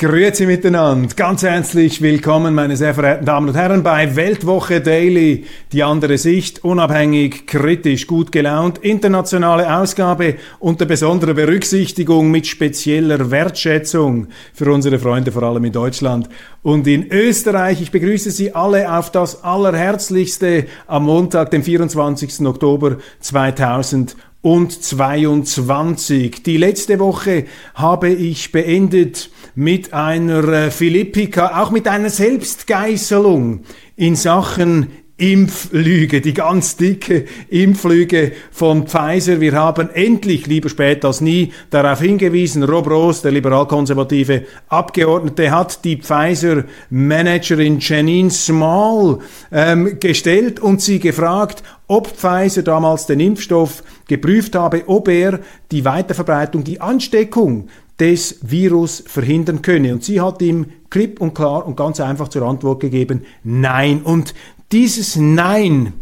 Grüezi miteinander, ganz herzlich willkommen, meine sehr verehrten Damen und Herren, bei Weltwoche Daily, die andere Sicht, unabhängig, kritisch, gut gelaunt, internationale Ausgabe unter besonderer Berücksichtigung mit spezieller Wertschätzung für unsere Freunde, vor allem in Deutschland und in Österreich. Ich begrüße Sie alle auf das Allerherzlichste am Montag, dem 24. Oktober 2000 und 22. Die letzte Woche habe ich beendet mit einer äh, Philippika, auch mit einer Selbstgeißelung in Sachen Impflüge, die ganz dicke Impflüge von Pfizer. Wir haben endlich, lieber spät als nie, darauf hingewiesen, Rob Ross, der liberal-konservative Abgeordnete, hat die Pfizer-Managerin Janine Small ähm, gestellt und sie gefragt, ob Pfizer damals den Impfstoff geprüft habe, ob er die Weiterverbreitung, die Ansteckung des Virus verhindern könne. Und sie hat ihm klipp und klar und ganz einfach zur Antwort gegeben, nein. Und dieses Nein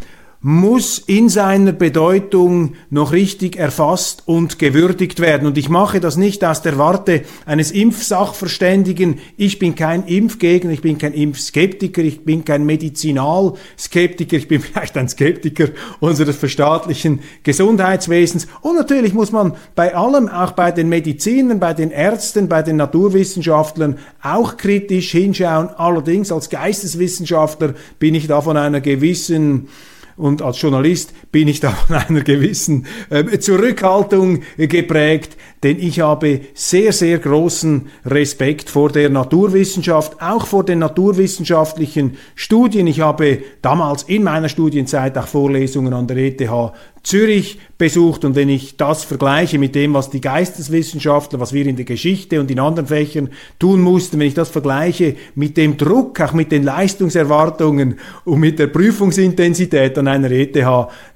muss in seiner Bedeutung noch richtig erfasst und gewürdigt werden. Und ich mache das nicht aus der Warte eines Impfsachverständigen. Ich bin kein Impfgegner, ich bin kein Impfskeptiker, ich bin kein Medizinalskeptiker, ich bin vielleicht ein Skeptiker unseres verstaatlichen Gesundheitswesens. Und natürlich muss man bei allem, auch bei den Medizinern, bei den Ärzten, bei den Naturwissenschaftlern auch kritisch hinschauen. Allerdings als Geisteswissenschaftler bin ich da von einer gewissen und als Journalist bin ich da von einer gewissen äh, Zurückhaltung geprägt, denn ich habe sehr, sehr großen Respekt vor der Naturwissenschaft, auch vor den naturwissenschaftlichen Studien. Ich habe damals in meiner Studienzeit auch Vorlesungen an der ETH Zürich besucht und wenn ich das vergleiche mit dem, was die Geisteswissenschaftler, was wir in der Geschichte und in anderen Fächern tun mussten, wenn ich das vergleiche mit dem Druck, auch mit den Leistungserwartungen und mit der Prüfungsintensität an einer ETH,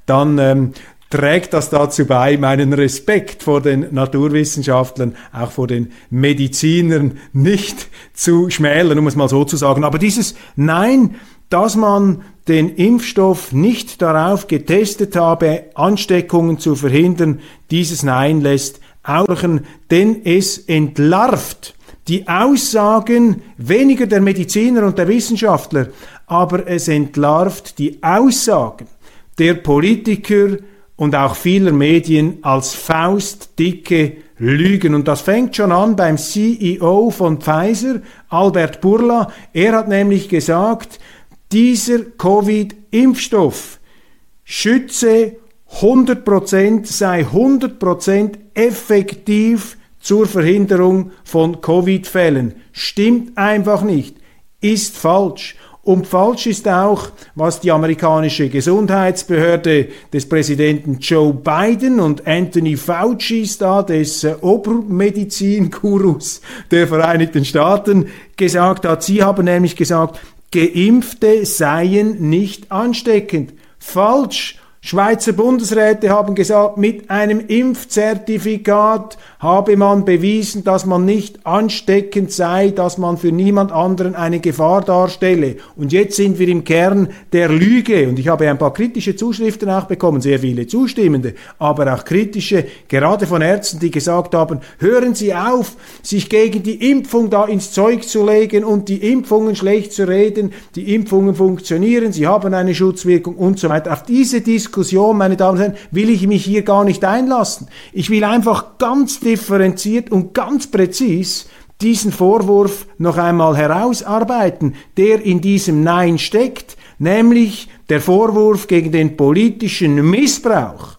dann ähm, trägt das dazu bei, meinen Respekt vor den Naturwissenschaftlern, auch vor den Medizinern nicht zu schmälern, um es mal so zu sagen. Aber dieses Nein, dass man den Impfstoff nicht darauf getestet habe, Ansteckungen zu verhindern, dieses Nein lässt auchen, denn es entlarvt die Aussagen weniger der Mediziner und der Wissenschaftler, aber es entlarvt die Aussagen der Politiker und auch vieler Medien als faustdicke Lügen. Und das fängt schon an beim CEO von Pfizer, Albert Burla. Er hat nämlich gesagt, dieser Covid-Impfstoff schütze 100%, sei 100% effektiv zur Verhinderung von Covid-Fällen. Stimmt einfach nicht, ist falsch. Und falsch ist auch, was die amerikanische Gesundheitsbehörde des Präsidenten Joe Biden und Anthony Fauci da, des äh, Obermedizin-Gurus der Vereinigten Staaten, gesagt hat. Sie haben nämlich gesagt, Geimpfte seien nicht ansteckend. Falsch. Schweizer Bundesräte haben gesagt, mit einem Impfzertifikat habe man bewiesen, dass man nicht ansteckend sei, dass man für niemand anderen eine Gefahr darstelle. Und jetzt sind wir im Kern der Lüge. Und ich habe ein paar kritische Zuschriften auch bekommen, sehr viele zustimmende, aber auch kritische, gerade von Ärzten, die gesagt haben, hören Sie auf, sich gegen die Impfung da ins Zeug zu legen und die Impfungen schlecht zu reden. Die Impfungen funktionieren, sie haben eine Schutzwirkung und so weiter. Auf diese Diskussion, meine Damen und Herren, will ich mich hier gar nicht einlassen. Ich will einfach ganz differenziert und ganz präzis diesen Vorwurf noch einmal herausarbeiten, der in diesem Nein steckt, nämlich der Vorwurf gegen den politischen Missbrauch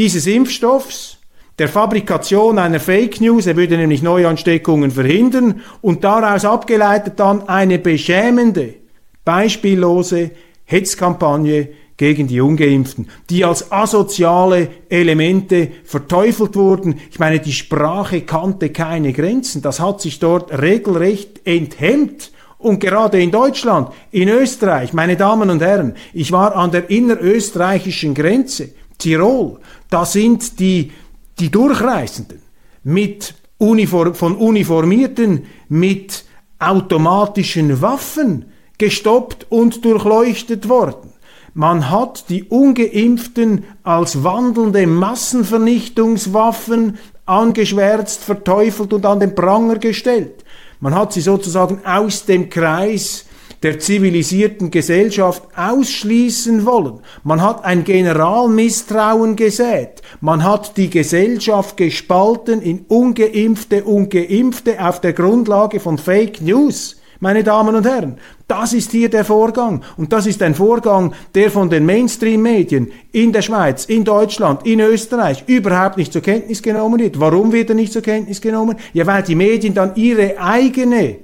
dieses Impfstoffs, der Fabrikation einer Fake News, er würde nämlich Neuansteckungen verhindern und daraus abgeleitet dann eine beschämende, beispiellose Hetzkampagne gegen die Ungeimpften, die als asoziale Elemente verteufelt wurden. Ich meine, die Sprache kannte keine Grenzen. Das hat sich dort regelrecht enthemmt. Und gerade in Deutschland, in Österreich, meine Damen und Herren, ich war an der innerösterreichischen Grenze, Tirol, da sind die, die Durchreisenden mit Uniform, von Uniformierten mit automatischen Waffen gestoppt und durchleuchtet worden. Man hat die ungeimpften als wandelnde Massenvernichtungswaffen angeschwärzt, verteufelt und an den Pranger gestellt. Man hat sie sozusagen aus dem Kreis der zivilisierten Gesellschaft ausschließen wollen. Man hat ein Generalmisstrauen gesät. Man hat die Gesellschaft gespalten in ungeimpfte und geimpfte auf der Grundlage von Fake News. Meine Damen und Herren, das ist hier der Vorgang. Und das ist ein Vorgang, der von den Mainstream-Medien in der Schweiz, in Deutschland, in Österreich überhaupt nicht zur Kenntnis genommen wird. Warum wird er nicht zur Kenntnis genommen? Ja, weil die Medien dann ihre eigene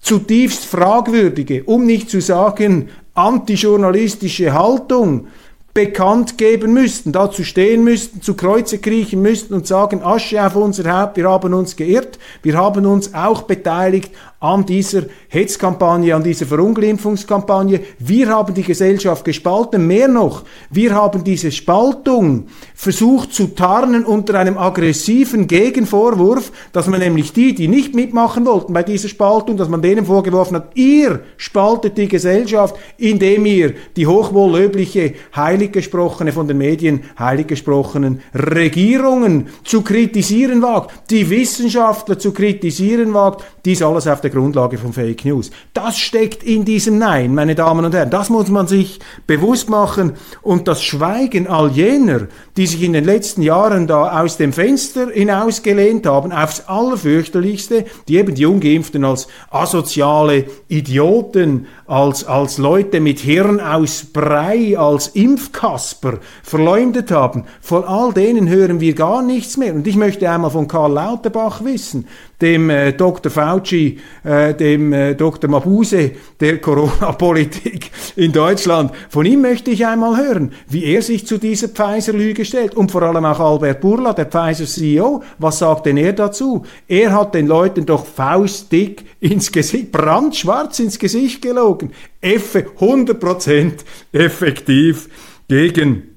zutiefst fragwürdige, um nicht zu sagen antijournalistische Haltung bekannt geben müssten, dazu stehen müssten, zu Kreuze kriechen müssten und sagen, Asche auf unser Haupt, wir haben uns geirrt, wir haben uns auch beteiligt an dieser Hetzkampagne, an dieser Verunglimpfungskampagne. Wir haben die Gesellschaft gespalten. Mehr noch, wir haben diese Spaltung versucht zu tarnen unter einem aggressiven Gegenvorwurf, dass man nämlich die, die nicht mitmachen wollten bei dieser Spaltung, dass man denen vorgeworfen hat, ihr spaltet die Gesellschaft, indem ihr die hochwohllöbliche, heilig gesprochene, von den Medien heilig gesprochenen Regierungen zu kritisieren wagt, die Wissenschaftler zu kritisieren wagt, dies alles auf der Grundlage von Fake News. Das steckt in diesem Nein, meine Damen und Herren. Das muss man sich bewusst machen. Und das Schweigen all jener, die sich in den letzten Jahren da aus dem Fenster hinausgelehnt haben, aufs Allerfürchterlichste, die eben die Ungeimpften als asoziale Idioten, als, als Leute mit Hirn aus Brei, als Impfkasper verleumdet haben, von all denen hören wir gar nichts mehr. Und ich möchte einmal von Karl Lauterbach wissen, dem äh, Dr. Fauci, äh, dem äh, Dr. Mabuse der Corona-Politik in Deutschland. Von ihm möchte ich einmal hören, wie er sich zu dieser Pfizer-Lüge stellt. Und vor allem auch Albert Burla, der Pfizer-CEO. Was sagt denn er dazu? Er hat den Leuten doch faustdick ins Gesicht, brandschwarz ins Gesicht gelogen. Effe 100% effektiv gegen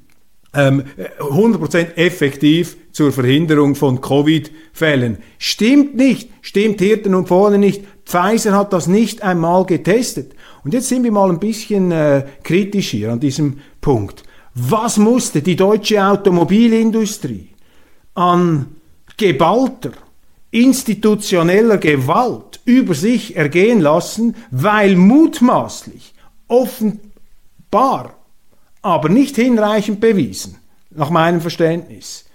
ähm, 100% effektiv zur Verhinderung von Covid-Fällen. Stimmt nicht, stimmt Hirten und vorne nicht. Pfizer hat das nicht einmal getestet. Und jetzt sind wir mal ein bisschen äh, kritisch hier an diesem Punkt. Was musste die deutsche Automobilindustrie an geballter, institutioneller Gewalt über sich ergehen lassen, weil mutmaßlich, offenbar, aber nicht hinreichend bewiesen, nach meinem Verständnis,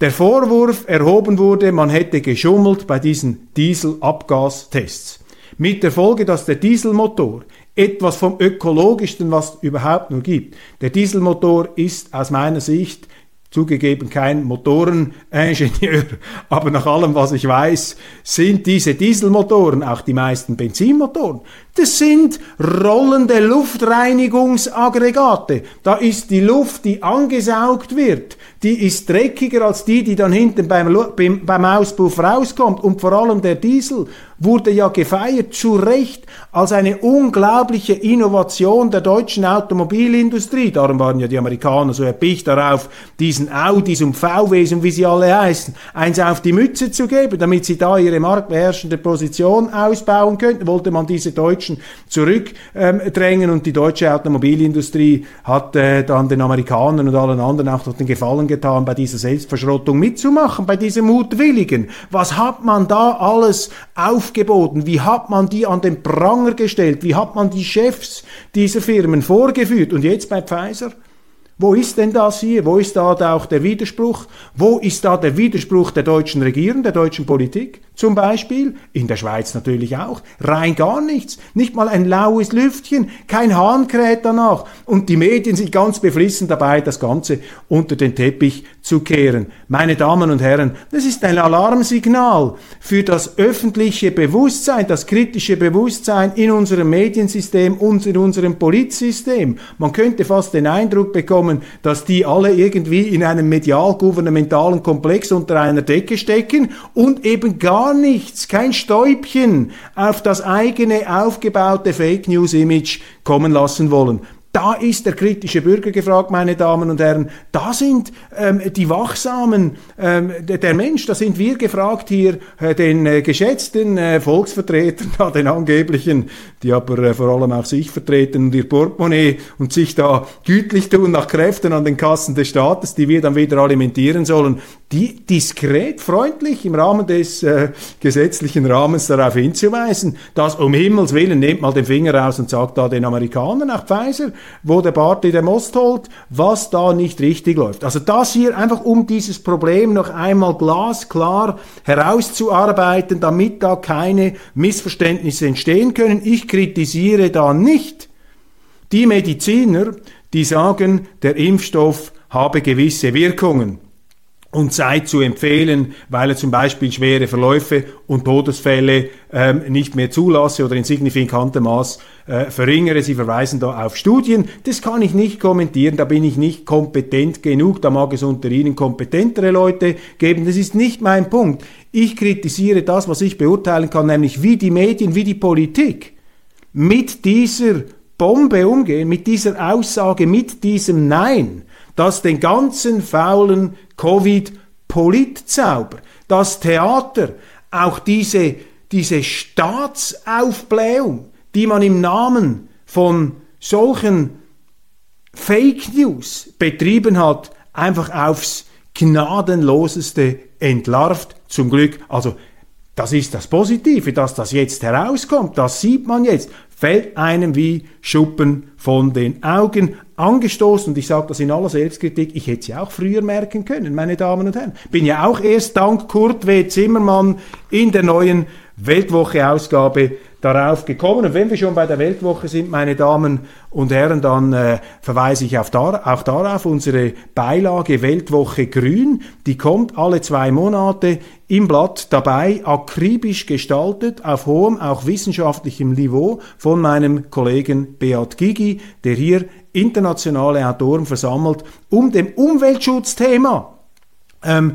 der Vorwurf erhoben wurde, man hätte geschummelt bei diesen Dieselabgastests. Mit der Folge, dass der Dieselmotor etwas vom ökologischsten, was es überhaupt nur gibt. Der Dieselmotor ist aus meiner Sicht zugegeben kein Motoreningenieur, aber nach allem, was ich weiß, sind diese Dieselmotoren, auch die meisten Benzinmotoren, das sind rollende Luftreinigungsaggregate. Da ist die Luft, die angesaugt wird, die ist dreckiger als die, die dann hinten beim, beim Auspuff rauskommt. Und vor allem der Diesel wurde ja gefeiert, zu Recht, als eine unglaubliche Innovation der deutschen Automobilindustrie. Darum waren ja die Amerikaner so erpicht darauf, diesen Audis und VWs und wie sie alle heißen, eins auf die Mütze zu geben, damit sie da ihre marktbeherrschende Position ausbauen könnten, wollte man diese Deutschen zurückdrängen ähm, und die deutsche Automobilindustrie hat äh, dann den Amerikanern und allen anderen auch noch den Gefallen getan, bei dieser Selbstverschrottung mitzumachen, bei diesem Mutwilligen. Was hat man da alles aufgeboten? Wie hat man die an den Pranger gestellt? Wie hat man die Chefs dieser Firmen vorgeführt? Und jetzt bei Pfizer? Wo ist denn das hier? Wo ist da auch der Widerspruch? Wo ist da der Widerspruch der deutschen Regierung, der deutschen Politik? Zum Beispiel, in der Schweiz natürlich auch, rein gar nichts. Nicht mal ein laues Lüftchen, kein Hahn kräht danach. Und die Medien sind ganz beflissen dabei, das Ganze unter den Teppich umzukehren. Meine Damen und Herren, das ist ein Alarmsignal für das öffentliche Bewusstsein, das kritische Bewusstsein in unserem Mediensystem und in unserem Politsystem. Man könnte fast den Eindruck bekommen, dass die alle irgendwie in einem medial-gouvernementalen Komplex unter einer Decke stecken und eben gar nichts, kein Stäubchen auf das eigene aufgebaute Fake News Image kommen lassen wollen. Da ist der kritische Bürger gefragt, meine Damen und Herren. Da sind ähm, die Wachsamen, ähm, der, Mensch, da sind wir gefragt hier, äh, den äh, geschätzten äh, Volksvertretern, da den angeblichen, die aber äh, vor allem auch sich vertreten und ihr Portemonnaie und sich da gütlich tun nach Kräften an den Kassen des Staates, die wir dann wieder alimentieren sollen, die diskret, freundlich im Rahmen des äh, gesetzlichen Rahmens darauf hinzuweisen, dass um Himmels Willen nehmt mal den Finger raus und sagt da den Amerikanern, auch Pfizer, wo der Bartley der Most holt, was da nicht richtig läuft. Also das hier einfach um dieses Problem noch einmal glasklar herauszuarbeiten, damit da keine Missverständnisse entstehen können. Ich kritisiere da nicht die Mediziner, die sagen, der Impfstoff habe gewisse Wirkungen und sei zu empfehlen, weil er zum Beispiel schwere Verläufe und Todesfälle ähm, nicht mehr zulasse oder in signifikantem Maß äh, verringere. Sie verweisen da auf Studien. Das kann ich nicht kommentieren, da bin ich nicht kompetent genug, da mag es unter Ihnen kompetentere Leute geben. Das ist nicht mein Punkt. Ich kritisiere das, was ich beurteilen kann, nämlich wie die Medien, wie die Politik mit dieser Bombe umgehen, mit dieser Aussage, mit diesem Nein dass den ganzen faulen Covid-Politzauber, das Theater, auch diese, diese Staatsaufblähung, die man im Namen von solchen Fake News betrieben hat, einfach aufs gnadenloseste entlarvt. Zum Glück, also das ist das Positive, dass das jetzt herauskommt, das sieht man jetzt, fällt einem wie Schuppen von den Augen angestoßen und ich sage das in aller Selbstkritik, ich hätte es ja auch früher merken können, meine Damen und Herren. Bin ja auch erst dank Kurt W. Zimmermann in der neuen Weltwoche-Ausgabe darauf gekommen. Und wenn wir schon bei der Weltwoche sind, meine Damen und Herren, dann äh, verweise ich auf dar auch darauf unsere Beilage Weltwoche Grün. Die kommt alle zwei Monate im Blatt dabei, akribisch gestaltet, auf hohem, auch wissenschaftlichem Niveau von meinem Kollegen Beat Gigi, der hier internationale Autoren versammelt, um dem Umweltschutzthema ähm,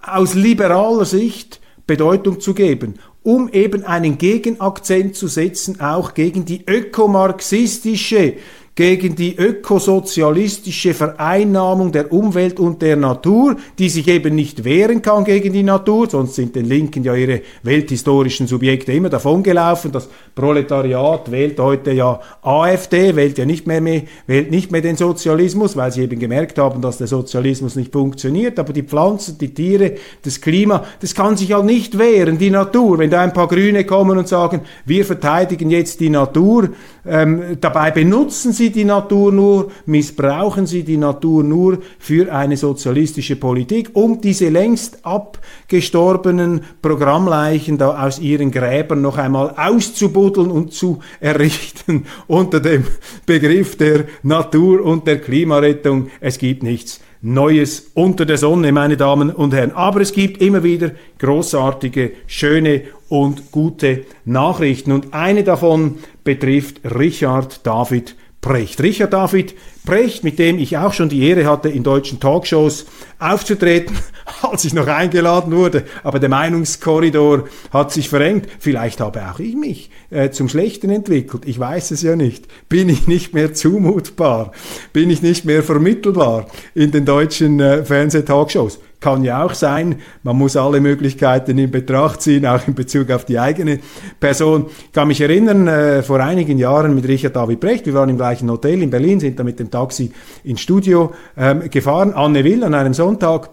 aus liberaler Sicht Bedeutung zu geben um eben einen Gegenakzent zu setzen, auch gegen die ökomarxistische gegen die ökosozialistische Vereinnahmung der Umwelt und der Natur, die sich eben nicht wehren kann gegen die Natur, sonst sind den Linken ja ihre welthistorischen Subjekte immer davongelaufen. Das Proletariat wählt heute ja AfD, wählt ja nicht mehr, mehr, wählt nicht mehr den Sozialismus, weil sie eben gemerkt haben, dass der Sozialismus nicht funktioniert. Aber die Pflanzen, die Tiere, das Klima, das kann sich halt nicht wehren, die Natur. Wenn da ein paar Grüne kommen und sagen, wir verteidigen jetzt die Natur, ähm, dabei benutzen sie die Natur nur, missbrauchen sie die Natur nur für eine sozialistische Politik, um diese längst abgestorbenen Programmleichen da aus ihren Gräbern noch einmal auszubuddeln und zu errichten unter dem Begriff der Natur und der Klimarettung. Es gibt nichts Neues unter der Sonne, meine Damen und Herren. Aber es gibt immer wieder großartige, schöne und gute Nachrichten. Und eine davon betrifft Richard David Precht. Richard David Precht, mit dem ich auch schon die Ehre hatte, in deutschen Talkshows aufzutreten, als ich noch eingeladen wurde. Aber der Meinungskorridor hat sich verengt. Vielleicht habe auch ich mich äh, zum Schlechten entwickelt. Ich weiß es ja nicht. Bin ich nicht mehr zumutbar? Bin ich nicht mehr vermittelbar in den deutschen äh, Fernsehtalkshows? Kann ja auch sein. Man muss alle Möglichkeiten in Betracht ziehen, auch in Bezug auf die eigene Person. Ich kann mich erinnern, äh, vor einigen Jahren mit Richard David Brecht, wir waren im gleichen Hotel in Berlin, sind da mit dem Taxi ins Studio ähm, gefahren. Anne Will an einem Sonntag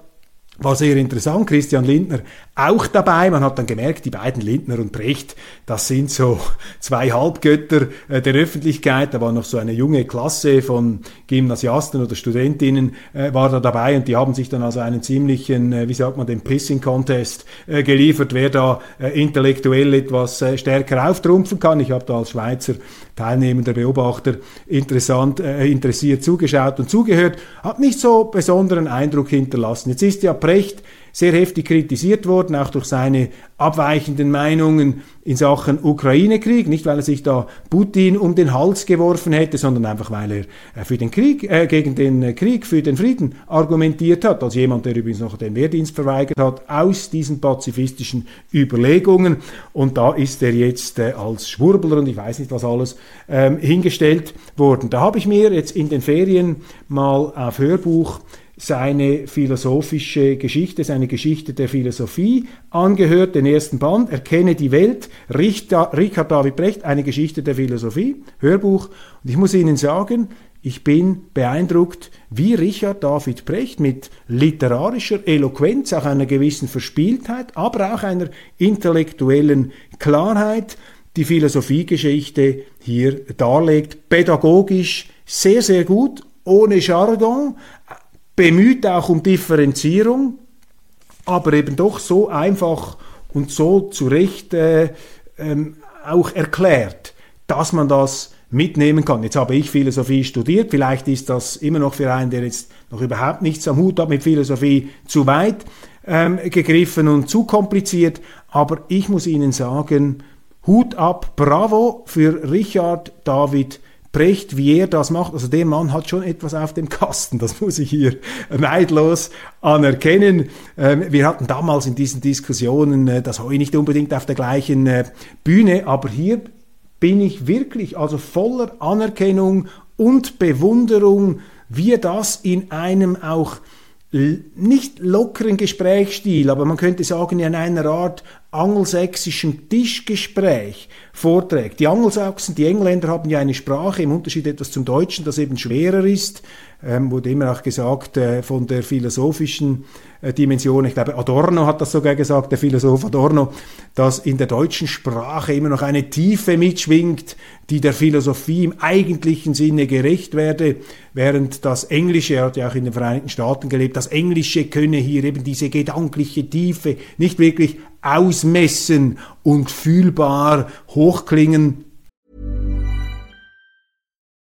war sehr interessant. Christian Lindner, auch dabei. Man hat dann gemerkt, die beiden Lindner und Brecht, das sind so zwei Halbgötter äh, der Öffentlichkeit. Da war noch so eine junge Klasse von Gymnasiasten oder Studentinnen äh, war da dabei und die haben sich dann also einen ziemlichen, äh, wie sagt man, den Pissing Contest äh, geliefert, wer da äh, intellektuell etwas äh, stärker auftrumpfen kann. Ich habe da als Schweizer teilnehmender Beobachter interessant, interessiert zugeschaut und zugehört, hat nicht so besonderen Eindruck hinterlassen. Jetzt ist ja Brecht sehr heftig kritisiert worden, auch durch seine abweichenden Meinungen in Sachen Ukraine-Krieg. Nicht, weil er sich da Putin um den Hals geworfen hätte, sondern einfach, weil er äh, für den Krieg, äh, gegen den Krieg, für den Frieden argumentiert hat, als jemand, der übrigens noch den Wehrdienst verweigert hat, aus diesen pazifistischen Überlegungen. Und da ist er jetzt äh, als Schwurbler und ich weiß nicht was alles ähm, hingestellt worden. Da habe ich mir jetzt in den Ferien mal auf Hörbuch seine philosophische Geschichte, seine Geschichte der Philosophie angehört, den ersten Band, Erkenne die Welt, Richard David Brecht, eine Geschichte der Philosophie, Hörbuch. Und ich muss Ihnen sagen, ich bin beeindruckt, wie Richard David Brecht mit literarischer Eloquenz, auch einer gewissen Verspieltheit, aber auch einer intellektuellen Klarheit die Philosophiegeschichte hier darlegt. Pädagogisch sehr, sehr gut, ohne Jargon, bemüht auch um Differenzierung, aber eben doch so einfach und so zurecht äh, ähm, auch erklärt, dass man das mitnehmen kann. Jetzt habe ich Philosophie studiert, vielleicht ist das immer noch für einen, der jetzt noch überhaupt nichts am Hut hat mit Philosophie, zu weit ähm, gegriffen und zu kompliziert, aber ich muss Ihnen sagen, Hut ab, bravo für Richard David Brecht, wie er das macht, also der Mann hat schon etwas auf dem Kasten, das muss ich hier neidlos anerkennen. Ähm, wir hatten damals in diesen Diskussionen äh, das heute nicht unbedingt auf der gleichen äh, Bühne, aber hier bin ich wirklich also voller Anerkennung und Bewunderung, wie er das in einem auch nicht lockeren Gesprächsstil, aber man könnte sagen in einer Art angelsächsischen Tischgespräch vorträgt. Die Angelsachsen, die Engländer haben ja eine Sprache, im Unterschied etwas zum Deutschen, das eben schwerer ist, ähm, wurde immer auch gesagt äh, von der philosophischen äh, Dimension. Ich glaube, Adorno hat das sogar gesagt, der Philosoph Adorno, dass in der deutschen Sprache immer noch eine Tiefe mitschwingt, die der Philosophie im eigentlichen Sinne gerecht werde, während das Englische, er hat ja auch in den Vereinigten Staaten gelebt, das Englische könne hier eben diese gedankliche Tiefe nicht wirklich ausmessen und fühlbar hochklingen.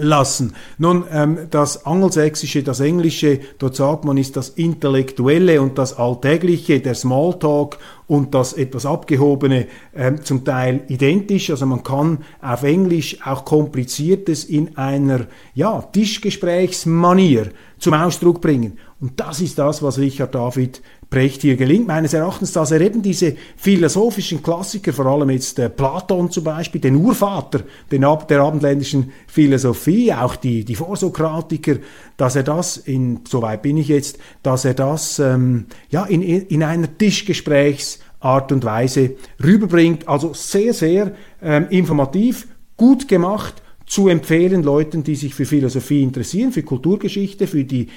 Lassen. Nun, ähm, das Angelsächsische, das Englische, dort sagt man, ist das Intellektuelle und das Alltägliche, der Smalltalk und das etwas Abgehobene äh, zum Teil identisch. Also man kann auf Englisch auch Kompliziertes in einer ja, Tischgesprächsmanier zum Ausdruck bringen. Und das ist das, was Richard David Brecht hier gelingt. Meines Erachtens, dass er eben diese philosophischen Klassiker, vor allem jetzt äh, Platon zum Beispiel, den Urvater den Ab der abendländischen Philosophie, auch die, die Vorsokratiker, dass er das, in, soweit bin ich jetzt, dass er das ähm, ja, in, in einer Tischgesprächsart und Weise rüberbringt. Also sehr, sehr ähm, informativ, gut gemacht zu empfehlen Leuten, die sich für Philosophie interessieren, für Kulturgeschichte, für die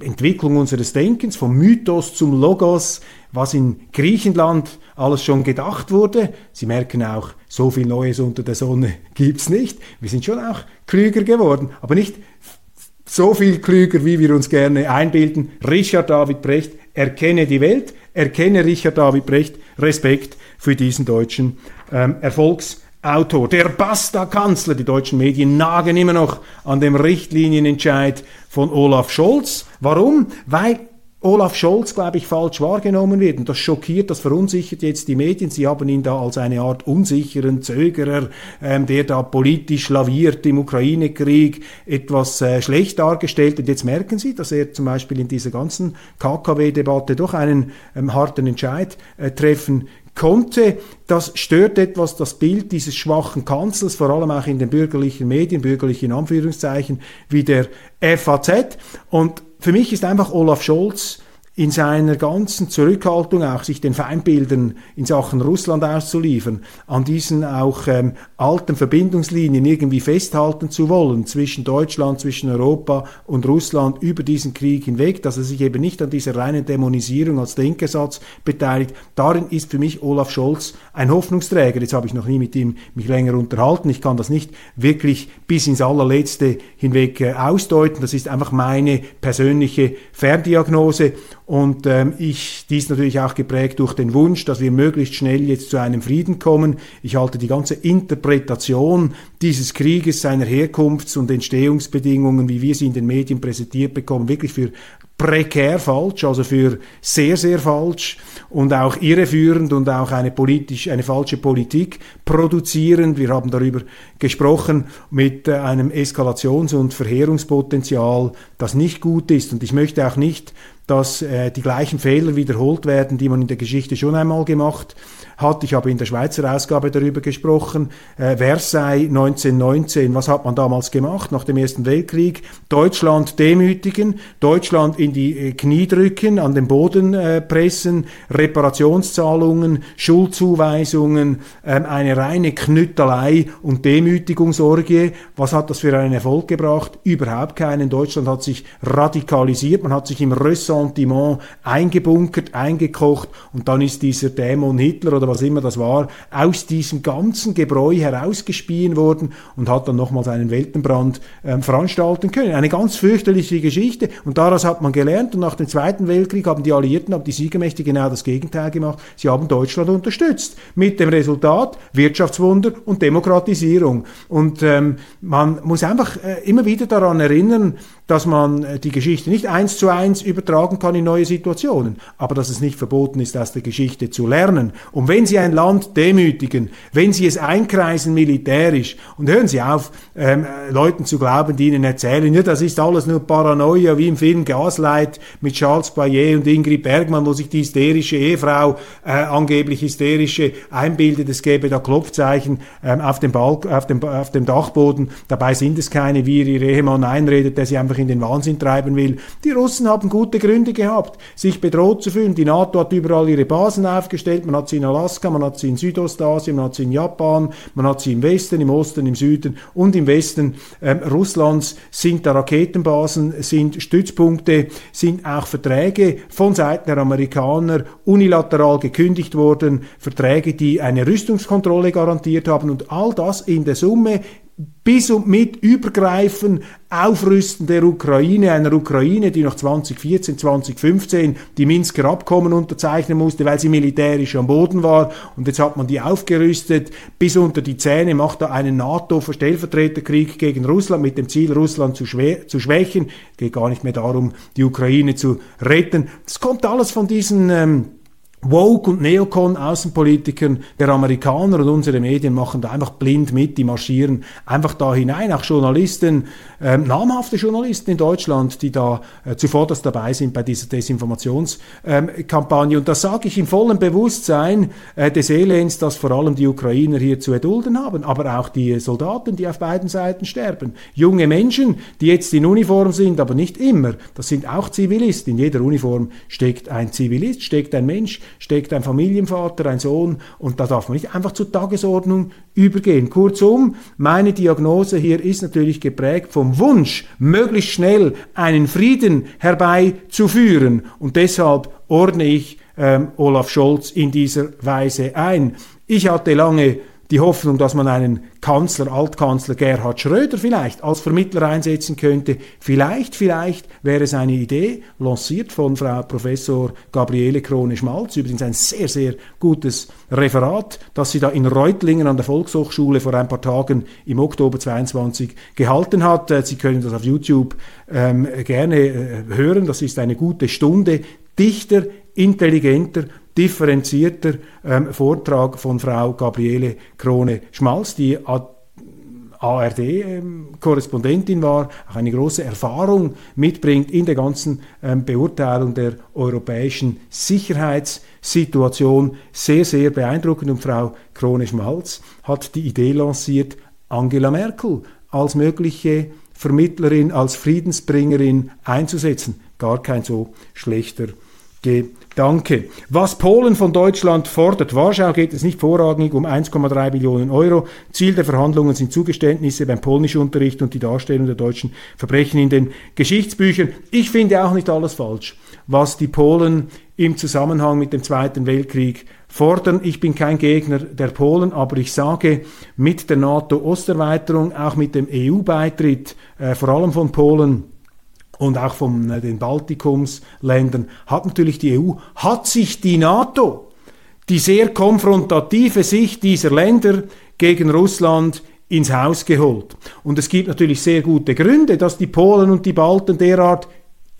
Entwicklung unseres Denkens, vom Mythos zum Logos, was in Griechenland alles schon gedacht wurde. Sie merken auch, so viel Neues unter der Sonne gibt's nicht. Wir sind schon auch klüger geworden, aber nicht so viel klüger, wie wir uns gerne einbilden. Richard David Brecht, erkenne die Welt, erkenne Richard David Brecht, Respekt für diesen deutschen ähm, Erfolgsautor. Der Basta-Kanzler, die deutschen Medien nagen immer noch an dem Richtlinienentscheid von Olaf Scholz. Warum? Weil Olaf Scholz, glaube ich, falsch wahrgenommen wird. Und das schockiert, das verunsichert jetzt die Medien. Sie haben ihn da als eine Art unsicheren Zögerer, ähm, der da politisch laviert im Ukraine-Krieg, etwas äh, schlecht dargestellt. Und jetzt merken Sie, dass er zum Beispiel in dieser ganzen KKW-Debatte doch einen ähm, harten Entscheid äh, treffen konnte. Das stört etwas das Bild dieses schwachen Kanzlers, vor allem auch in den bürgerlichen Medien, bürgerlichen Anführungszeichen, wie der FAZ. Und für mich ist einfach Olaf Scholz in seiner ganzen Zurückhaltung auch sich den Feindbildern in Sachen Russland auszuliefern, an diesen auch ähm, alten Verbindungslinien irgendwie festhalten zu wollen zwischen Deutschland, zwischen Europa und Russland über diesen Krieg hinweg, dass er sich eben nicht an dieser reinen Dämonisierung als Denkersatz beteiligt. Darin ist für mich Olaf Scholz ein Hoffnungsträger. Jetzt habe ich noch nie mit ihm mich länger unterhalten. Ich kann das nicht wirklich bis ins allerletzte hinweg äh, ausdeuten. Das ist einfach meine persönliche Ferndiagnose. Und ähm, ich, dies natürlich auch geprägt durch den Wunsch, dass wir möglichst schnell jetzt zu einem Frieden kommen. Ich halte die ganze Interpretation dieses Krieges, seiner Herkunfts- und Entstehungsbedingungen, wie wir sie in den Medien präsentiert bekommen, wirklich für prekär falsch, also für sehr, sehr falsch und auch irreführend und auch eine politisch, eine falsche Politik produzierend. Wir haben darüber gesprochen mit äh, einem Eskalations- und Verheerungspotenzial, das nicht gut ist. Und ich möchte auch nicht, dass äh, die gleichen Fehler wiederholt werden, die man in der Geschichte schon einmal gemacht hat. Ich habe in der Schweizer Ausgabe darüber gesprochen. Äh, Versailles 1919, was hat man damals gemacht nach dem Ersten Weltkrieg? Deutschland demütigen, Deutschland in die äh, Knie drücken, an den Boden äh, pressen, Reparationszahlungen, Schuldzuweisungen, ähm, eine reine Knüttelei und Demütigungsorgie. Was hat das für einen Erfolg gebracht? Überhaupt keinen. Deutschland hat sich radikalisiert, man hat sich im Ressentiment eingebunkert, eingekocht und dann ist dieser Dämon Hitler oder was immer das war, aus diesem ganzen Gebräu herausgespien worden und hat dann nochmals einen Weltenbrand äh, veranstalten können. Eine ganz fürchterliche Geschichte und daraus hat man gelernt und nach dem Zweiten Weltkrieg haben die Alliierten, haben die Siegermächte genau das Gegenteil gemacht. Sie haben Deutschland unterstützt. Mit dem Resultat Wirtschaftswunder und Demokratisierung. Und ähm, man muss einfach äh, immer wieder daran erinnern, dass man äh, die Geschichte nicht eins zu eins übertragen kann in neue Situationen, aber dass es nicht verboten ist, aus der Geschichte zu lernen. Und wenn Sie ein Land demütigen, wenn Sie es einkreisen militärisch, und hören Sie auf, ähm, Leuten zu glauben, die Ihnen erzählen, ja, das ist alles nur Paranoia, wie im Film Gaslight mit Charles Bayer und Ingrid Bergmann, wo sich die hysterische Ehefrau äh, angeblich hysterische einbildet, es gäbe da Klopfzeichen ähm, auf, dem Balk auf, dem, auf dem Dachboden, dabei sind es keine, wie ihr Ehemann einredet, der sie einfach in den Wahnsinn treiben will. Die Russen haben gute Gründe gehabt, sich bedroht zu fühlen. Die NATO hat überall ihre Basen aufgestellt, man hat sie in Alaska, man hat sie in Südostasien, man hat sie in Japan, man hat sie im Westen, im Osten, im Süden und im Westen ähm, Russlands sind da Raketenbasen, sind Stützpunkte, sind auch Verträge von Seiten der Amerikaner unilateral gekündigt worden, Verträge, die eine Rüstungskontrolle garantiert haben und all das in der Summe bis und mit Übergreifen, Aufrüsten der Ukraine, einer Ukraine, die noch 2014, 2015 die Minsker Abkommen unterzeichnen musste, weil sie militärisch am Boden war. Und jetzt hat man die aufgerüstet bis unter die Zähne, macht da einen NATO-Stellvertreterkrieg gegen Russland mit dem Ziel, Russland zu, zu schwächen. Geht gar nicht mehr darum, die Ukraine zu retten. Das kommt alles von diesen ähm, Woke und Neocon Außenpolitikern der Amerikaner und unsere Medien machen da einfach blind mit, die marschieren einfach da hinein, auch Journalisten, äh, namhafte Journalisten in Deutschland, die da äh, zuvorderst dabei sind bei dieser Desinformationskampagne. Ähm, und das sage ich im vollen Bewusstsein äh, des Elends, das vor allem die Ukrainer hier zu erdulden haben, aber auch die Soldaten, die auf beiden Seiten sterben. Junge Menschen, die jetzt in Uniform sind, aber nicht immer. Das sind auch Zivilisten. In jeder Uniform steckt ein Zivilist, steckt ein Mensch, steckt ein Familienvater, ein Sohn und da darf man nicht einfach zur Tagesordnung übergehen. Kurzum, meine Diagnose hier ist natürlich geprägt vom Wunsch, möglichst schnell einen Frieden herbeizuführen und deshalb ordne ich ähm, Olaf Scholz in dieser Weise ein. Ich hatte lange die Hoffnung, dass man einen Kanzler, Altkanzler Gerhard Schröder vielleicht als Vermittler einsetzen könnte. Vielleicht, vielleicht wäre es eine Idee, lanciert von Frau Professor Gabriele Krone-Schmalz, übrigens ein sehr, sehr gutes Referat, das sie da in Reutlingen an der Volkshochschule vor ein paar Tagen im Oktober 22 gehalten hat. Äh, sie können das auf YouTube ähm, gerne äh, hören. Das ist eine gute Stunde. Dichter, intelligenter, differenzierter ähm, Vortrag von Frau Gabriele Krone-Schmalz, die ARD-Korrespondentin ähm, war, auch eine große Erfahrung mitbringt in der ganzen ähm, Beurteilung der europäischen Sicherheitssituation. Sehr, sehr beeindruckend. Und Frau Krone-Schmalz hat die Idee lanciert, Angela Merkel als mögliche Vermittlerin, als Friedensbringerin einzusetzen. Gar kein so schlechter Gedanke. Was Polen von Deutschland fordert, Warschau geht es nicht vorrangig um 1,3 Billionen Euro. Ziel der Verhandlungen sind Zugeständnisse beim Polnischunterricht und die Darstellung der deutschen Verbrechen in den Geschichtsbüchern. Ich finde auch nicht alles falsch, was die Polen im Zusammenhang mit dem Zweiten Weltkrieg fordern. Ich bin kein Gegner der Polen, aber ich sage, mit der NATO-Osterweiterung, auch mit dem EU-Beitritt, äh, vor allem von Polen, und auch von äh, den Baltikumsländern hat natürlich die EU, hat sich die NATO die sehr konfrontative Sicht dieser Länder gegen Russland ins Haus geholt. Und es gibt natürlich sehr gute Gründe, dass die Polen und die Balten derart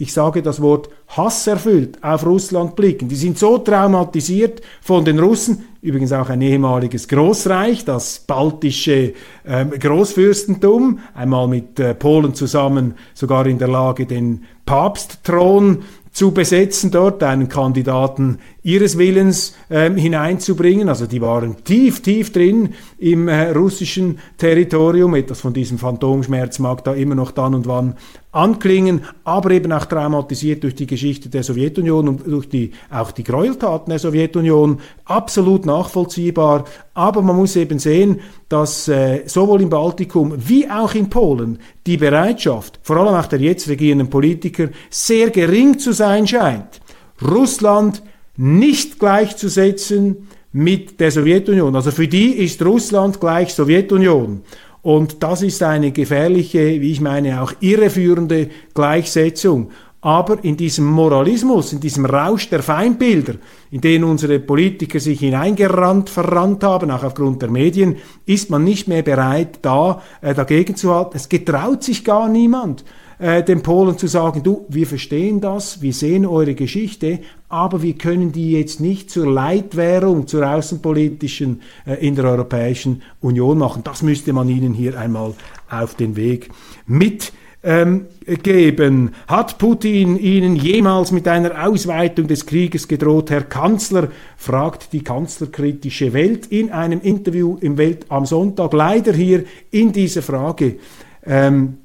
ich sage das Wort hasserfüllt auf Russland blicken. Die sind so traumatisiert von den Russen, übrigens auch ein ehemaliges Großreich, das baltische ähm, Großfürstentum, einmal mit äh, Polen zusammen sogar in der Lage, den Papstthron zu besetzen dort, einen Kandidaten ihres Willens ähm, hineinzubringen. Also die waren tief, tief drin im äh, russischen Territorium. Etwas von diesem Phantomschmerz mag da immer noch dann und wann anklingen, aber eben auch traumatisiert durch die Geschichte der Sowjetunion und durch die, auch die Gräueltaten der Sowjetunion. Absolut nachvollziehbar. Aber man muss eben sehen, dass äh, sowohl im Baltikum wie auch in Polen die Bereitschaft, vor allem auch der jetzt regierenden Politiker, sehr gering zu sein scheint. Russland nicht gleichzusetzen mit der Sowjetunion. Also für die ist Russland gleich Sowjetunion. Und das ist eine gefährliche, wie ich meine, auch irreführende Gleichsetzung. Aber in diesem Moralismus, in diesem Rausch der Feindbilder, in den unsere Politiker sich hineingerannt, verrannt haben, auch aufgrund der Medien, ist man nicht mehr bereit, da äh, dagegen zu halten. Es getraut sich gar niemand äh, den Polen zu sagen, du, wir verstehen das, wir sehen eure Geschichte, aber wir können die jetzt nicht zur Leitwährung, zur außenpolitischen äh, in der Europäischen Union machen. Das müsste man ihnen hier einmal auf den Weg mit ähm, geben. Hat Putin Ihnen jemals mit einer Ausweitung des Krieges gedroht, Herr Kanzler? fragt die kanzlerkritische Welt in einem Interview im Welt am Sonntag. Leider hier in dieser Frage ähm,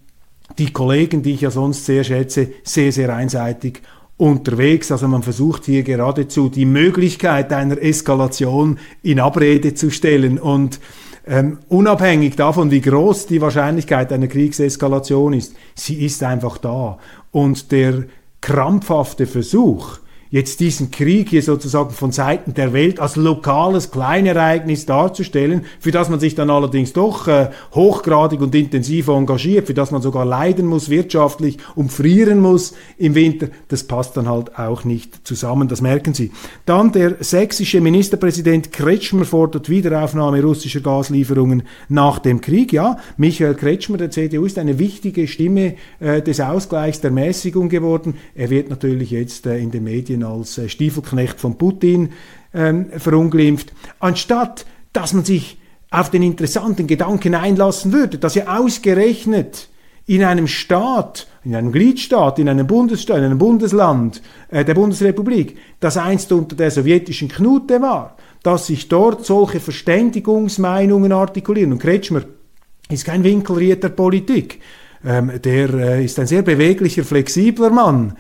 die Kollegen, die ich ja sonst sehr schätze, sehr, sehr einseitig unterwegs. Also man versucht hier geradezu die Möglichkeit einer Eskalation in Abrede zu stellen und ähm, unabhängig davon, wie groß die Wahrscheinlichkeit einer Kriegseskalation ist, sie ist einfach da. Und der krampfhafte Versuch, jetzt diesen Krieg hier sozusagen von Seiten der Welt als lokales Kleinereignis darzustellen, für das man sich dann allerdings doch äh, hochgradig und intensiv engagiert, für das man sogar leiden muss wirtschaftlich, umfrieren muss im Winter, das passt dann halt auch nicht zusammen, das merken Sie. Dann der sächsische Ministerpräsident Kretschmer fordert Wiederaufnahme russischer Gaslieferungen nach dem Krieg. Ja, Michael Kretschmer, der CDU, ist eine wichtige Stimme äh, des Ausgleichs, der Mäßigung geworden. Er wird natürlich jetzt äh, in den Medien Putin als äh, Stiefelknecht von Putin ähm, verunglimpft, anstatt dass man sich auf den interessanten Gedanken einlassen würde, dass ja ausgerechnet in einem Staat, in einem Gliedstaat, in einem Bundesstaat, in einem Bundesland äh, der Bundesrepublik, das einst unter der sowjetischen Knute war, dass sich dort solche Verständigungsmeinungen artikulieren. Und Kretschmer ist kein Winkelried der Politik. Ähm, der äh, ist ein sehr beweglicher, flexibler Mann.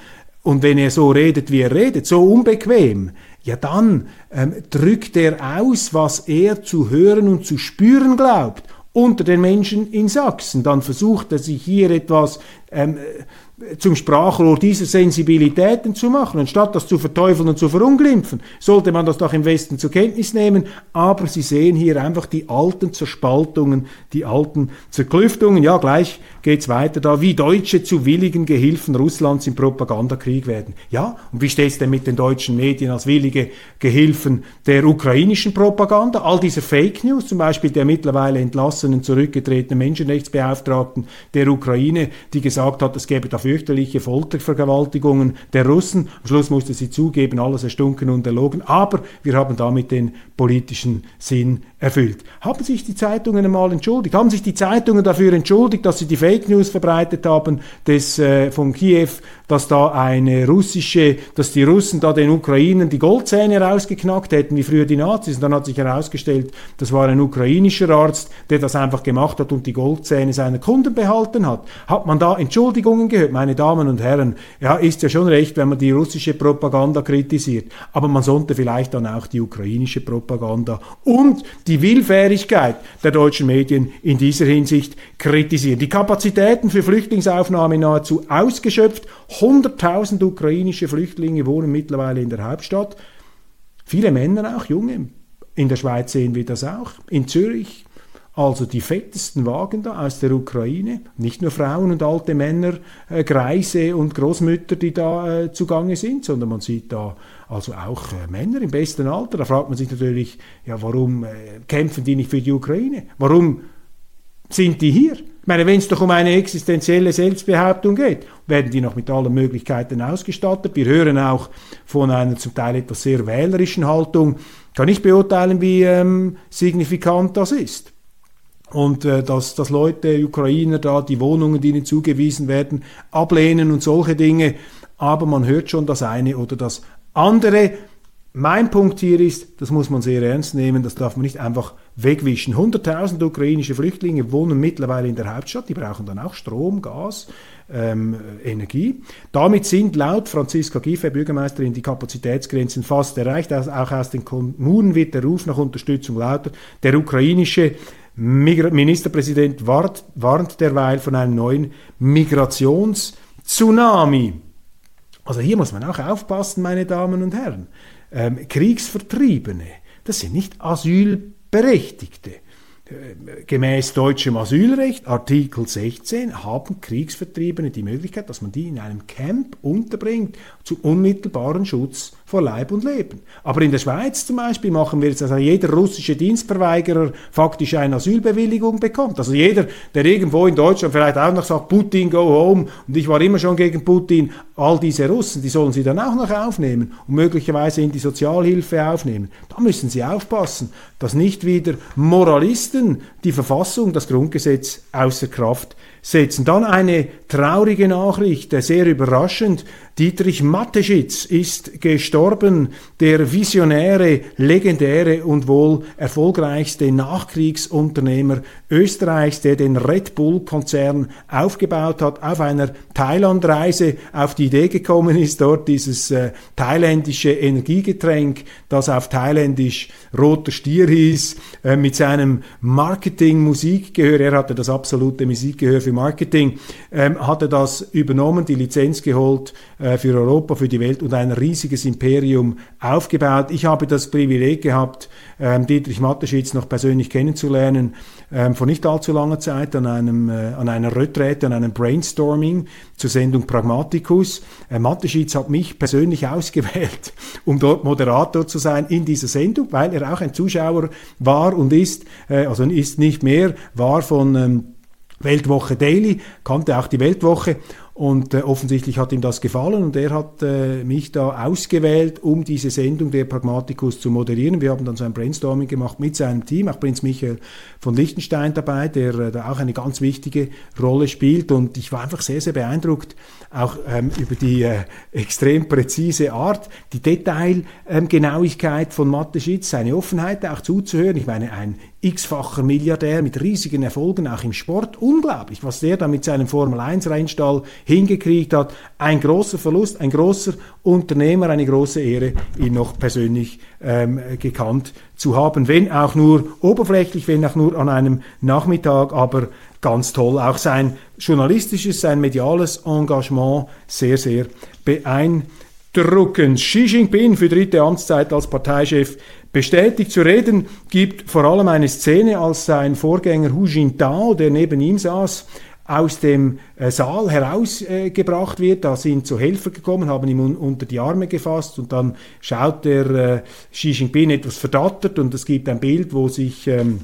Und wenn er so redet, wie er redet, so unbequem, ja dann ähm, drückt er aus, was er zu hören und zu spüren glaubt unter den Menschen in Sachsen. Dann versucht er sich hier etwas ähm, zum Sprachrohr dieser Sensibilitäten zu machen. Anstatt das zu verteufeln und zu verunglimpfen, sollte man das doch im Westen zur Kenntnis nehmen. Aber Sie sehen hier einfach die alten Zerspaltungen, die alten Zerklüftungen. Ja, gleich geht's weiter da, wie Deutsche zu willigen Gehilfen Russlands im Propagandakrieg werden. Ja, und wie steht's denn mit den deutschen Medien als willige Gehilfen der ukrainischen Propaganda? All diese Fake News, zum Beispiel der mittlerweile entlassenen, zurückgetretenen Menschenrechtsbeauftragten der Ukraine, die gesagt hat, es gäbe dafür fürchterliche Foltervergewaltigungen der Russen. Am Schluss musste sie zugeben, alles erstunken und erlogen. Aber wir haben damit den politischen Sinn erfüllt. Haben sich die Zeitungen einmal entschuldigt? Haben sich die Zeitungen dafür entschuldigt, dass sie die Fake News verbreitet haben des, äh, von Kiew, dass da eine russische, dass die Russen da den Ukrainern die Goldzähne rausgeknackt hätten, wie früher die Nazis. Und dann hat sich herausgestellt, das war ein ukrainischer Arzt, der das einfach gemacht hat und die Goldzähne seiner Kunden behalten hat. Hat man da Entschuldigungen gehört? Meine Damen und Herren, ja, ist ja schon recht, wenn man die russische Propaganda kritisiert. Aber man sollte vielleicht dann auch die ukrainische Propaganda und die Willfährigkeit der deutschen Medien in dieser Hinsicht kritisieren. Die Kapazitäten für Flüchtlingsaufnahme nahezu ausgeschöpft. 100.000 ukrainische Flüchtlinge wohnen mittlerweile in der Hauptstadt. Viele Männer auch, junge. In der Schweiz sehen wir das auch. In Zürich, also die fettesten Wagen da aus der Ukraine. Nicht nur Frauen und alte Männer, äh, Greise und Großmütter, die da äh, zugange sind, sondern man sieht da also auch äh, Männer im besten Alter. Da fragt man sich natürlich, ja, warum äh, kämpfen die nicht für die Ukraine? Warum sind die hier? Ich meine, wenn es doch um eine existenzielle Selbstbehauptung geht, werden die noch mit allen Möglichkeiten ausgestattet. Wir hören auch von einer zum Teil etwas sehr wählerischen Haltung. Kann ich beurteilen, wie ähm, signifikant das ist. Und äh, dass, dass Leute, Ukrainer da die Wohnungen, die ihnen zugewiesen werden, ablehnen und solche Dinge. Aber man hört schon das eine oder das andere. Mein Punkt hier ist, das muss man sehr ernst nehmen, das darf man nicht einfach wegwischen. 100.000 ukrainische Flüchtlinge wohnen mittlerweile in der Hauptstadt, die brauchen dann auch Strom, Gas, ähm, Energie. Damit sind laut Franziska Giffey, Bürgermeisterin, die Kapazitätsgrenzen fast erreicht. Auch aus den Kommunen wird der Ruf nach Unterstützung lauter. Der ukrainische Ministerpräsident warnt, warnt derweil von einem neuen Migrationstsunami. Also hier muss man auch aufpassen, meine Damen und Herren ähm, Kriegsvertriebene, das sind nicht Asylberechtigte. Äh, gemäß deutschem Asylrecht, Artikel 16, haben Kriegsvertriebene die Möglichkeit, dass man die in einem Camp unterbringt, zum unmittelbaren Schutz vor Leib und Leben. Aber in der Schweiz zum Beispiel machen wir jetzt, dass also jeder russische Dienstverweigerer faktisch eine Asylbewilligung bekommt. Also jeder, der irgendwo in Deutschland vielleicht auch noch sagt, Putin, go home, und ich war immer schon gegen Putin, all diese Russen, die sollen sie dann auch noch aufnehmen und möglicherweise in die Sozialhilfe aufnehmen. Da müssen sie aufpassen, dass nicht wieder Moralisten die Verfassung, das Grundgesetz außer Kraft setzen. Dann eine traurige Nachricht, sehr überraschend. Dietrich Mateschitz ist gestorben, der visionäre, legendäre und wohl erfolgreichste Nachkriegsunternehmer Österreichs, der den Red Bull-Konzern aufgebaut hat, auf einer Thailandreise auf die Idee gekommen ist, dort dieses äh, thailändische Energiegetränk, das auf thailändisch roter Stier hieß, äh, mit seinem Marketing-Musikgehör, er hatte das absolute Musikgehör für Marketing, ähm, hatte das übernommen, die Lizenz geholt äh, für Europa, für die Welt und ein riesiges Imperium aufgebaut. Ich habe das Privileg gehabt, ähm, Dietrich Mateschitz noch persönlich kennenzulernen, ähm, vor nicht allzu langer Zeit an, einem, äh, an einer Retrette, an einem Brainstorming zur Sendung Pragmaticus. Äh, Mateschitz hat mich persönlich ausgewählt, um dort Moderator zu sein in dieser Sendung, weil er auch ein Zuschauer war und ist, äh, also ist nicht mehr, war von ähm, Weltwoche Daily, kannte auch die Weltwoche und äh, offensichtlich hat ihm das gefallen und er hat äh, mich da ausgewählt, um diese Sendung der Pragmaticus zu moderieren. Wir haben dann so ein Brainstorming gemacht mit seinem Team, auch Prinz Michael von Liechtenstein dabei, der äh, da auch eine ganz wichtige Rolle spielt. Und ich war einfach sehr, sehr beeindruckt, auch ähm, über die äh, extrem präzise Art, die Detailgenauigkeit ähm, von Mathe Schitz, seine Offenheit auch zuzuhören. Ich meine, ein x-facher Milliardär mit riesigen Erfolgen, auch im Sport. Unglaublich, was der da mit seinem Formel-1-Rennstall hingekriegt hat. Ein großer Verlust, ein großer Unternehmer, eine große Ehre, ihn noch persönlich ähm, gekannt zu haben. Wenn auch nur oberflächlich, wenn auch nur an einem Nachmittag, aber ganz toll. Auch sein journalistisches, sein mediales Engagement sehr, sehr beeindruckend. Xi Jinping für dritte Amtszeit als Parteichef bestätigt. Zu reden gibt vor allem eine Szene, als sein Vorgänger Hu Jintao, der neben ihm saß, aus dem äh, Saal herausgebracht wird. Da sind so Helfer gekommen, haben ihm un unter die Arme gefasst und dann schaut der äh, Xi Jinping etwas verdattert und es gibt ein Bild, wo sich ähm,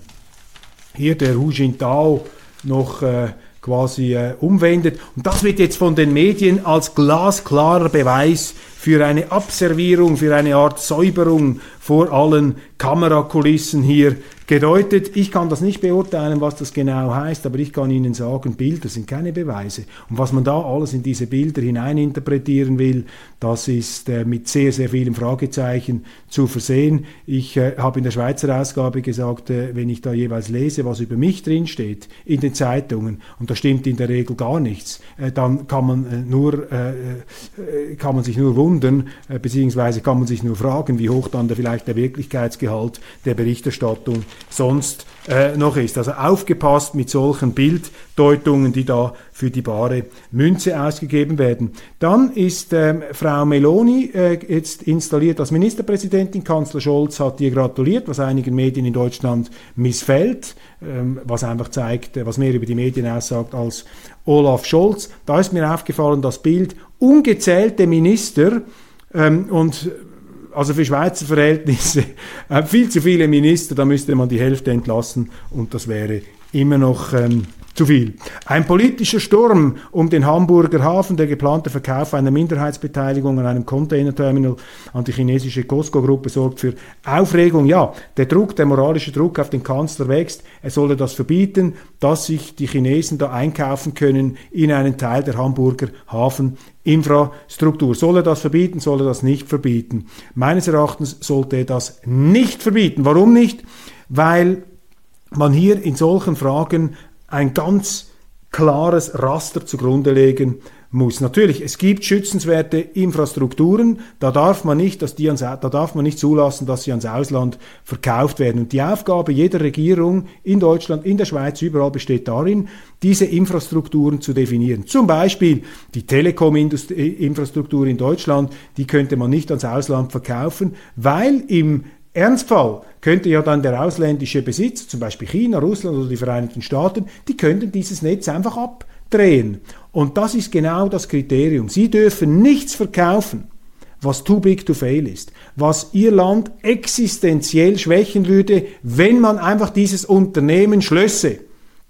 hier der Hu Jintao noch äh, quasi äh, umwendet. Und das wird jetzt von den Medien als glasklarer Beweis für eine Abservierung, für eine Art Säuberung vor allen Kamerakulissen hier gedeutet. Ich kann das nicht beurteilen, was das genau heißt, aber ich kann Ihnen sagen, Bilder sind keine Beweise. Und was man da alles in diese Bilder hineininterpretieren will, das ist äh, mit sehr, sehr vielen Fragezeichen zu versehen. Ich äh, habe in der Schweizer Ausgabe gesagt, äh, wenn ich da jeweils lese, was über mich drinsteht in den Zeitungen, und da stimmt in der Regel gar nichts, äh, dann kann man äh, nur, äh, kann man sich nur wundern, beziehungsweise kann man sich nur fragen, wie hoch dann der, vielleicht der Wirklichkeitsgehalt der Berichterstattung sonst noch ist. Also aufgepasst mit solchen Bilddeutungen, die da für die bare Münze ausgegeben werden. Dann ist ähm, Frau Meloni äh, jetzt installiert als Ministerpräsidentin. Kanzler Scholz hat ihr gratuliert, was einigen Medien in Deutschland missfällt, ähm, was einfach zeigt, äh, was mehr über die Medien aussagt als Olaf Scholz. Da ist mir aufgefallen, das Bild ungezählte Minister ähm, und also für Schweizer Verhältnisse äh, viel zu viele Minister, da müsste man die Hälfte entlassen und das wäre immer noch ähm, zu viel. Ein politischer Sturm um den Hamburger Hafen, der geplante Verkauf einer Minderheitsbeteiligung an einem Containerterminal an die chinesische Costco-Gruppe sorgt für Aufregung. Ja, der Druck, der moralische Druck auf den Kanzler wächst. Er solle das verbieten, dass sich die Chinesen da einkaufen können in einen Teil der Hamburger Hafeninfrastruktur. Soll er das verbieten, soll er das nicht verbieten? Meines Erachtens sollte er das nicht verbieten. Warum nicht? Weil man hier in solchen Fragen ein ganz klares Raster zugrunde legen muss. Natürlich, es gibt schützenswerte Infrastrukturen, da darf man nicht, dass die ans, da darf man nicht zulassen, dass sie ans Ausland verkauft werden. Und die Aufgabe jeder Regierung in Deutschland, in der Schweiz, überall besteht darin, diese Infrastrukturen zu definieren. Zum Beispiel die Telekom-Infrastruktur in Deutschland, die könnte man nicht ans Ausland verkaufen, weil im Ernstfall könnte ja dann der ausländische Besitzer, zum Beispiel China, Russland oder die Vereinigten Staaten, die könnten dieses Netz einfach abdrehen. Und das ist genau das Kriterium. Sie dürfen nichts verkaufen, was too big to fail ist, was ihr Land existenziell schwächen würde, wenn man einfach dieses Unternehmen schlösse.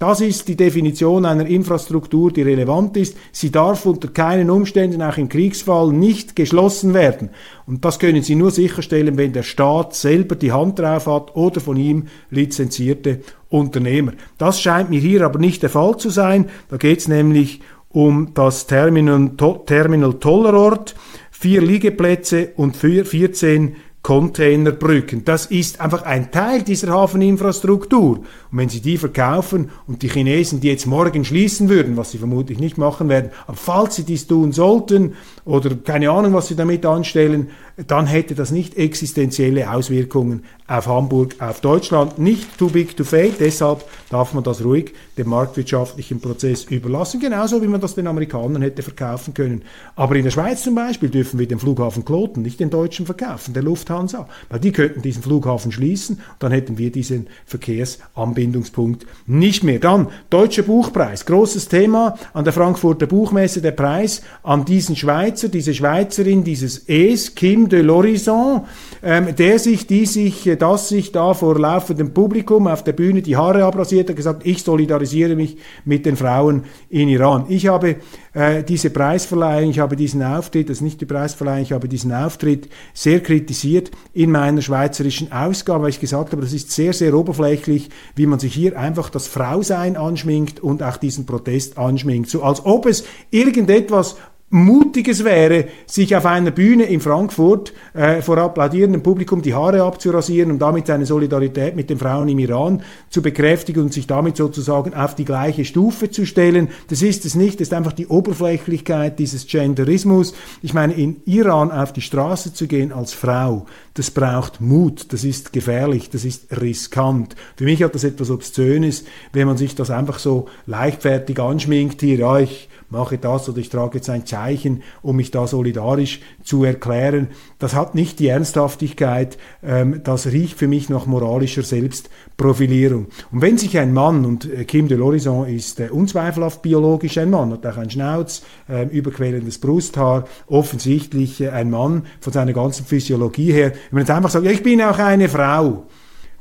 Das ist die Definition einer Infrastruktur, die relevant ist. Sie darf unter keinen Umständen auch im Kriegsfall nicht geschlossen werden. Und das können Sie nur sicherstellen, wenn der Staat selber die Hand drauf hat oder von ihm lizenzierte Unternehmer. Das scheint mir hier aber nicht der Fall zu sein. Da geht es nämlich um das Terminal, Terminal Tollerort, vier Liegeplätze und 14 Containerbrücken. Das ist einfach ein Teil dieser Hafeninfrastruktur. Und wenn Sie die verkaufen und die Chinesen, die jetzt morgen schließen würden, was sie vermutlich nicht machen werden, aber falls sie dies tun sollten oder keine Ahnung, was sie damit anstellen, dann hätte das nicht existenzielle Auswirkungen auf Hamburg, auf Deutschland. Nicht too big to fail, deshalb darf man das ruhig dem marktwirtschaftlichen Prozess überlassen, genauso wie man das den Amerikanern hätte verkaufen können. Aber in der Schweiz zum Beispiel dürfen wir den Flughafen Kloten nicht den Deutschen verkaufen, der Lufthansa, weil die könnten diesen Flughafen schließen, dann hätten wir diesen Verkehrsanbindungspunkt nicht mehr. Dann Deutscher Buchpreis, großes Thema an der Frankfurter Buchmesse, der Preis an diesen Schweizer, diese Schweizerin, dieses Es, Kim de l'Horizon, ähm, der sich, die sich, äh, das sich da vor laufendem Publikum auf der Bühne die Haare abrasiert hat, gesagt, ich solidarisiere mich mit den Frauen in Iran. Ich habe äh, diese Preisverleihung, ich habe diesen Auftritt, das ist nicht die Preisverleihung, ich habe diesen Auftritt sehr kritisiert in meiner schweizerischen Ausgabe, weil ich gesagt habe, das ist sehr, sehr oberflächlich, wie man sich hier einfach das Frausein anschminkt und auch diesen Protest anschminkt. So als ob es irgendetwas Mutiges wäre, sich auf einer Bühne in Frankfurt äh, vor applaudierendem Publikum die Haare abzurasieren, um damit seine Solidarität mit den Frauen im Iran zu bekräftigen und sich damit sozusagen auf die gleiche Stufe zu stellen. Das ist es nicht, das ist einfach die Oberflächlichkeit dieses Genderismus. Ich meine, in Iran auf die Straße zu gehen als Frau, das braucht Mut, das ist gefährlich, das ist riskant. Für mich hat das etwas Obszönes, wenn man sich das einfach so leichtfertig anschminkt hier, ja, ich mache das oder ich trage jetzt ein Zeichen, um mich da solidarisch zu erklären. Das hat nicht die Ernsthaftigkeit, ähm, das riecht für mich nach moralischer Selbstprofilierung. Und wenn sich ein Mann, und äh, Kim de l'Horizon ist äh, unzweifelhaft biologisch ein Mann, hat auch einen Schnauz, äh, überquellendes Brusthaar, offensichtlich äh, ein Mann von seiner ganzen Physiologie her. Wenn man jetzt einfach sagt, ja, ich bin auch eine Frau,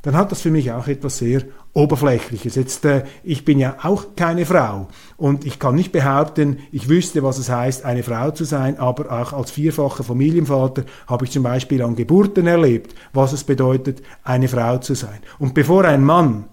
dann hat das für mich auch etwas sehr Oberflächliches. Jetzt, äh, ich bin ja auch keine Frau und ich kann nicht behaupten, ich wüsste, was es heißt, eine Frau zu sein, aber auch als vierfacher Familienvater habe ich zum Beispiel an Geburten erlebt, was es bedeutet, eine Frau zu sein. Und bevor ein Mann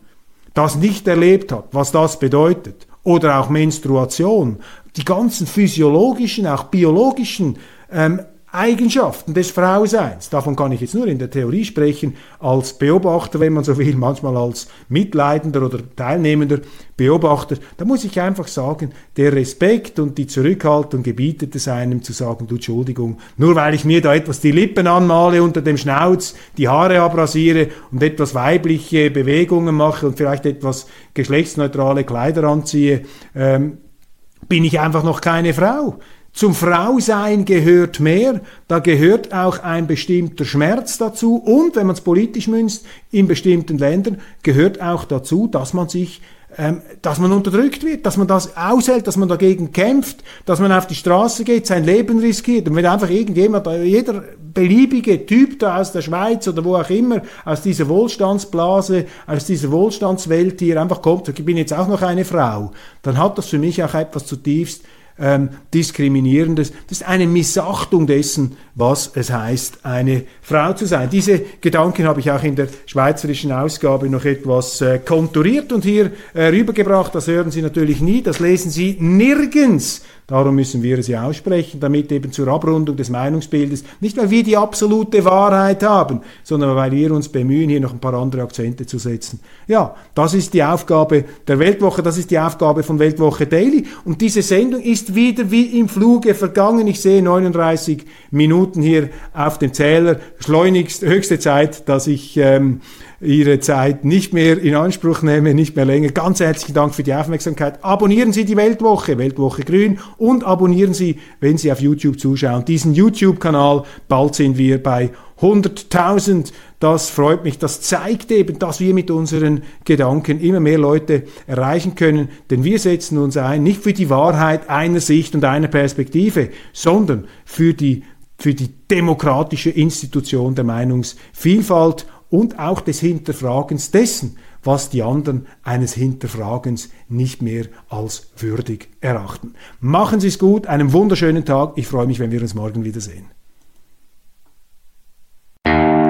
das nicht erlebt hat, was das bedeutet, oder auch Menstruation, die ganzen physiologischen, auch biologischen ähm, Eigenschaften des Frauseins. Davon kann ich jetzt nur in der Theorie sprechen, als Beobachter, wenn man so will, manchmal als mitleidender oder teilnehmender Beobachter. Da muss ich einfach sagen, der Respekt und die Zurückhaltung gebietet es einem zu sagen, du Entschuldigung, nur weil ich mir da etwas die Lippen anmale unter dem Schnauz, die Haare abrasiere und etwas weibliche Bewegungen mache und vielleicht etwas geschlechtsneutrale Kleider anziehe, ähm, bin ich einfach noch keine Frau. Zum Frausein gehört mehr, da gehört auch ein bestimmter Schmerz dazu und, wenn man es politisch münzt, in bestimmten Ländern gehört auch dazu, dass man sich ähm, dass man unterdrückt wird, dass man das aushält, dass man dagegen kämpft, dass man auf die Straße geht, sein Leben riskiert. Und wenn einfach irgendjemand, jeder beliebige Typ da aus der Schweiz oder wo auch immer, aus dieser Wohlstandsblase, aus dieser Wohlstandswelt hier einfach kommt, ich bin jetzt auch noch eine Frau, dann hat das für mich auch etwas zutiefst ähm, Diskriminierendes. Das ist eine Missachtung dessen, was es heißt, eine Frau zu sein. Diese Gedanken habe ich auch in der schweizerischen Ausgabe noch etwas äh, konturiert und hier äh, rübergebracht. Das hören Sie natürlich nie, das lesen Sie nirgends Darum müssen wir sie aussprechen, damit eben zur Abrundung des Meinungsbildes, nicht weil wir die absolute Wahrheit haben, sondern weil wir uns bemühen, hier noch ein paar andere Akzente zu setzen. Ja, das ist die Aufgabe der Weltwoche, das ist die Aufgabe von Weltwoche Daily. Und diese Sendung wieder wie im Fluge vergangen. Ich sehe 39 Minuten hier auf dem Zähler. Schleunigst, höchste Zeit, dass ich ähm, Ihre Zeit nicht mehr in Anspruch nehme, nicht mehr länger. Ganz herzlichen Dank für die Aufmerksamkeit. Abonnieren Sie die Weltwoche, Weltwoche Grün und abonnieren Sie, wenn Sie auf YouTube zuschauen, diesen YouTube-Kanal. Bald sind wir bei 100.000. Das freut mich. Das zeigt eben, dass wir mit unseren Gedanken immer mehr Leute erreichen können. Denn wir setzen uns ein, nicht für die Wahrheit einer Sicht und einer Perspektive, sondern für die, für die demokratische Institution der Meinungsvielfalt und auch des Hinterfragens dessen, was die anderen eines Hinterfragens nicht mehr als würdig erachten. Machen Sie es gut, einen wunderschönen Tag. Ich freue mich, wenn wir uns morgen wiedersehen. Thank you